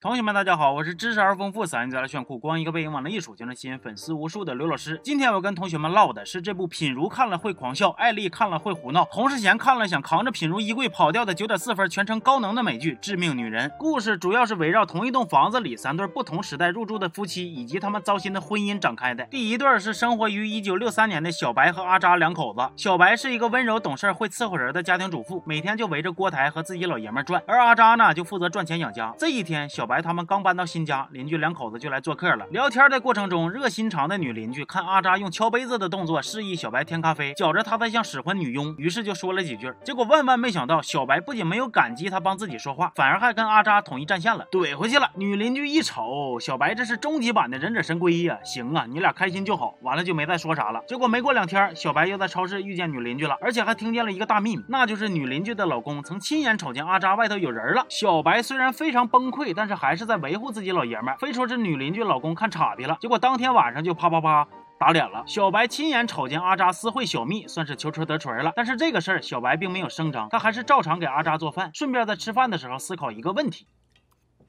同学们，大家好，我是知识而丰富、嗓音贼拉炫酷、光一个背影往那一杵就能吸引粉丝无数的刘老师。今天我跟同学们唠的是这部品如看了会狂笑、艾丽看了会胡闹、洪世贤看了想扛着品如衣柜跑掉的九点四分全程高能的美剧《致命女人》。故事主要是围绕同一栋房子里三对不同时代入住的夫妻以及他们糟心的婚姻展开的。第一对是生活于一九六三年的小白和阿扎两口子。小白是一个温柔懂事、会伺候人的家庭主妇，每天就围着锅台和自己老爷们转，而阿扎呢就负责赚钱养家。这一天，小白他们刚搬到新家，邻居两口子就来做客了。聊天的过程中，热心肠的女邻居看阿扎用敲杯子的动作示意小白添咖啡，觉着他在像使唤女佣，于是就说了几句。结果万万没想到，小白不仅没有感激他帮自己说话，反而还跟阿扎统一战线了，怼回去了。女邻居一瞅，小白这是终极版的忍者神龟呀！行啊，你俩开心就好。完了就没再说啥了。结果没过两天，小白又在超市遇见女邻居了，而且还听见了一个大秘密，那就是女邻居的老公曾亲眼瞅见阿扎外头有人了。小白虽然非常崩溃，但是还是在维护自己老爷们，非说这女邻居老公看岔劈了。结果当天晚上就啪啪啪打脸了。小白亲眼瞅见阿扎私会小蜜，算是求锤得锤了。但是这个事儿小白并没有声张，他还是照常给阿扎做饭，顺便在吃饭的时候思考一个问题。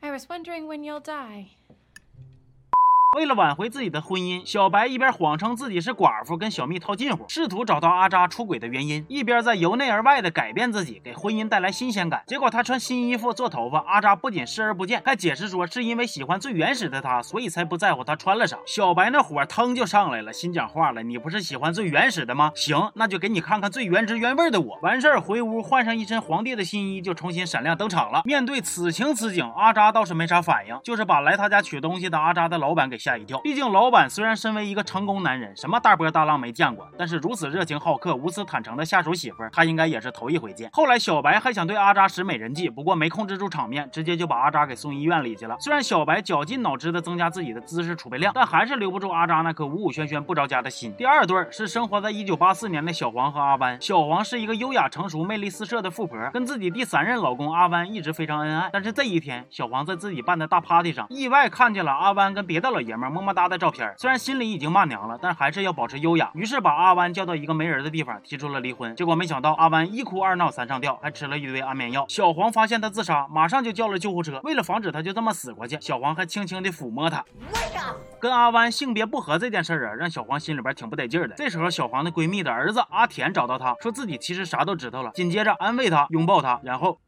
I was wondering when you'll die. 为了挽回自己的婚姻，小白一边谎称自己是寡妇，跟小蜜套近乎，试图找到阿扎出轨的原因，一边在由内而外的改变自己，给婚姻带来新鲜感。结果他穿新衣服、做头发，阿扎不仅视而不见，还解释说是因为喜欢最原始的他，所以才不在乎他穿了啥。小白那火腾就上来了，心讲话了：“你不是喜欢最原始的吗？行，那就给你看看最原汁原味的我。”完事儿回屋换上一身皇帝的新衣，就重新闪亮登场了。面对此情此景，阿扎倒是没啥反应，就是把来他家取东西的阿扎的老板给吓一跳。毕竟老板虽然身为一个成功男人，什么大波大浪没见过，但是如此热情好客、无私坦诚的下属媳妇，他应该也是头一回见。后来小白还想对阿扎使美人计，不过没控制住场面，直接就把阿扎给送医院里去了。虽然小白绞尽脑汁的增加自己的知识储备量，但还是留不住阿扎那颗五五轩轩不着家的心。第二对是生活在一九八四年的小黄和阿班。小黄是一个优雅成熟、魅力四射的富婆，跟自己第三任老公阿班一直非常恩爱。但是这一天，小黄在自己办的大 party 上，意外看见了阿班跟别的老爷们么么哒的照片。虽然心里已经骂娘了，但还是要保持优雅。于是把阿弯叫到一个没人的地方，提出了离婚。结果没想到阿弯一哭二闹三上吊，还吃了一堆安眠药。小黄发现他自杀，马上就叫了救护车。为了防止他就这么死过去，小黄还轻轻地抚摸他。跟阿弯性别不合这件事儿啊，让小黄心里边挺不得劲的。这时候，小黄的闺蜜的儿子阿田找到她，说自己其实啥都知道了。紧接着安慰她，拥抱她，然后。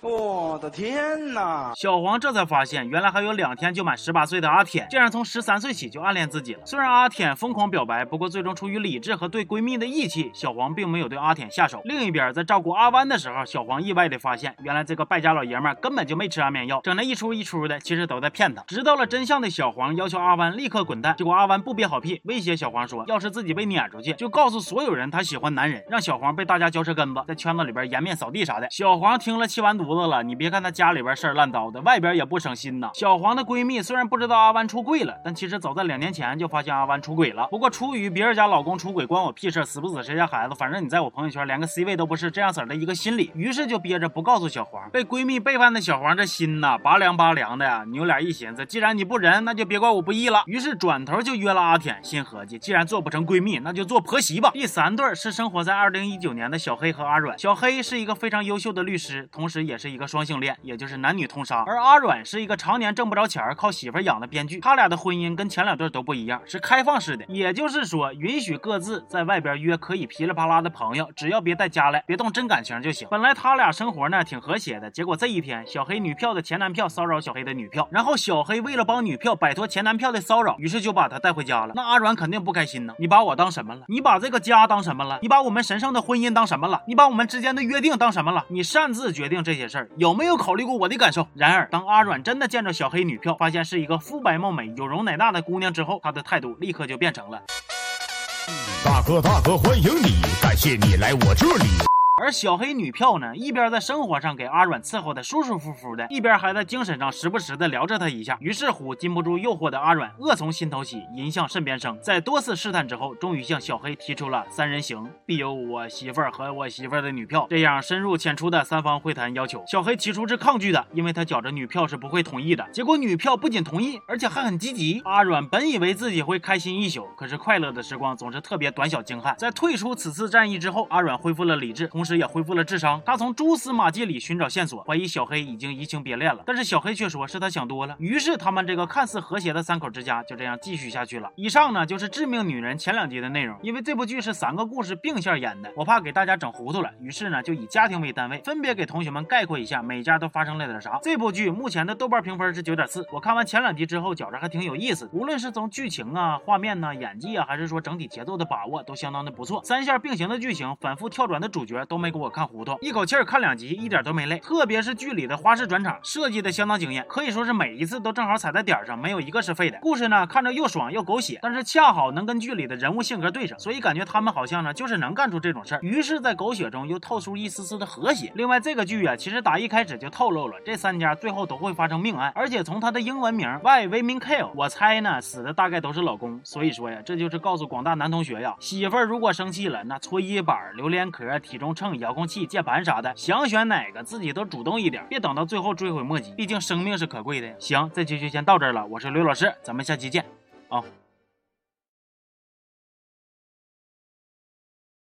我的天哪！小黄这才发现，原来还有两天就满十八岁的阿舔，竟然从十三岁起就暗恋自己了。虽然阿舔疯狂表白，不过最终出于理智和对闺蜜的义气，小黄并没有对阿舔下手。另一边，在照顾阿弯的时候，小黄意外的发现，原来这个败家老爷们根本就没吃安眠药，整那一出一出的，其实都在骗他。知道了真相的小黄要求阿弯立刻滚蛋，结果阿弯不憋好屁，威胁小黄说，要是自己被撵出去，就告诉所有人他喜欢男人，让小黄被大家嚼舌根子，在圈子里边颜面扫地啥的。小黄听了气完犊子了，你别看他。家里边事儿烂糟的，外边也不省心呐。小黄的闺蜜虽然不知道阿弯出柜了，但其实早在两年前就发现阿弯出轨了。不过出于别人家老公出轨关我屁事，死不死谁家孩子，反正你在我朋友圈连个 C 位都不是，这样子的一个心理，于是就憋着不告诉小黄。被闺蜜背叛的小黄这心呐，拔凉拔凉的呀。扭脸一寻思，既然你不仁，那就别怪我不义了。于是转头就约了阿舔，心合计，既然做不成闺蜜，那就做婆媳吧。第三对是生活在二零一九年的小黑和阿软。小黑是一个非常优秀的律师，同时也是一个双性恋。也就是男女通杀，而阿软是一个常年挣不着钱靠媳妇养的编剧。他俩的婚姻跟前两对都不一样，是开放式的，也就是说允许各自在外边约可以噼里啪啦的朋友，只要别带家来，别动真感情就行。本来他俩生活呢挺和谐的，结果这一天，小黑女票的前男票骚扰小黑的女票，然后小黑为了帮女票摆脱前男票的骚扰，于是就把她带回家了。那阿软肯定不开心呢，你把我当什么了？你把这个家当什么了？你把我们神圣的婚姻当什么了？你把我们之间的约定当什么了？你擅自决定这些事儿，有没有考虑过我的感受？然而，当阿软真的见着小黑女票，发现是一个肤白貌美、有容乃大的姑娘之后，他的态度立刻就变成了：大哥大哥，欢迎你，感谢你来我这里。而小黑女票呢，一边在生活上给阿软伺候的舒舒服服的，一边还在精神上时不时的聊着他一下。于是乎，禁不住诱惑的阿软，恶从心头起，淫向肾边生。在多次试探之后，终于向小黑提出了三人行，必有我媳妇儿和我媳妇儿的女票，这样深入浅出的三方会谈要求。小黑起初是抗拒的，因为他觉着女票是不会同意的。结果女票不仅同意，而且还很积极。阿软本以为自己会开心一宿，可是快乐的时光总是特别短小精悍。在退出此次战役之后，阿软恢复了理智，同时。也恢复了智商。他从蛛丝马迹里寻找线索，怀疑小黑已经移情别恋了。但是小黑却说是他想多了。于是他们这个看似和谐的三口之家就这样继续下去了。以上呢就是《致命女人》前两集的内容。因为这部剧是三个故事并线演的，我怕给大家整糊涂了，于是呢就以家庭为单位，分别给同学们概括一下每家都发生了点啥。这部剧目前的豆瓣评分是九点四，我看完前两集之后觉着还挺有意思，无论是从剧情啊、画面呐、演技啊，还是说整体节奏的把握，都相当的不错。三线并行的剧情，反复跳转的主角都没给我看糊涂，一口气儿看两集一点都没累。特别是剧里的花式转场设计的相当惊艳，可以说是每一次都正好踩在点上，没有一个是废的。故事呢看着又爽又狗血，但是恰好能跟剧里的人物性格对上，所以感觉他们好像呢就是能干出这种事儿。于是，在狗血中又透出一丝丝的和谐。另外，这个剧啊，其实打一开始就透露了这三家最后都会发生命案，而且从它的英文名 Y 为 Min Kill，我猜呢死的大概都是老公。所以说呀，这就是告诉广大男同学呀，媳妇儿如果生气了，那搓衣板、榴莲壳、体重秤、遥控器、键盘啥的，想选哪个自己都主动一点，别等到最后追悔莫及。毕竟生命是可贵的呀。行，这期就先到这儿了，我是刘老师，咱们下期见啊。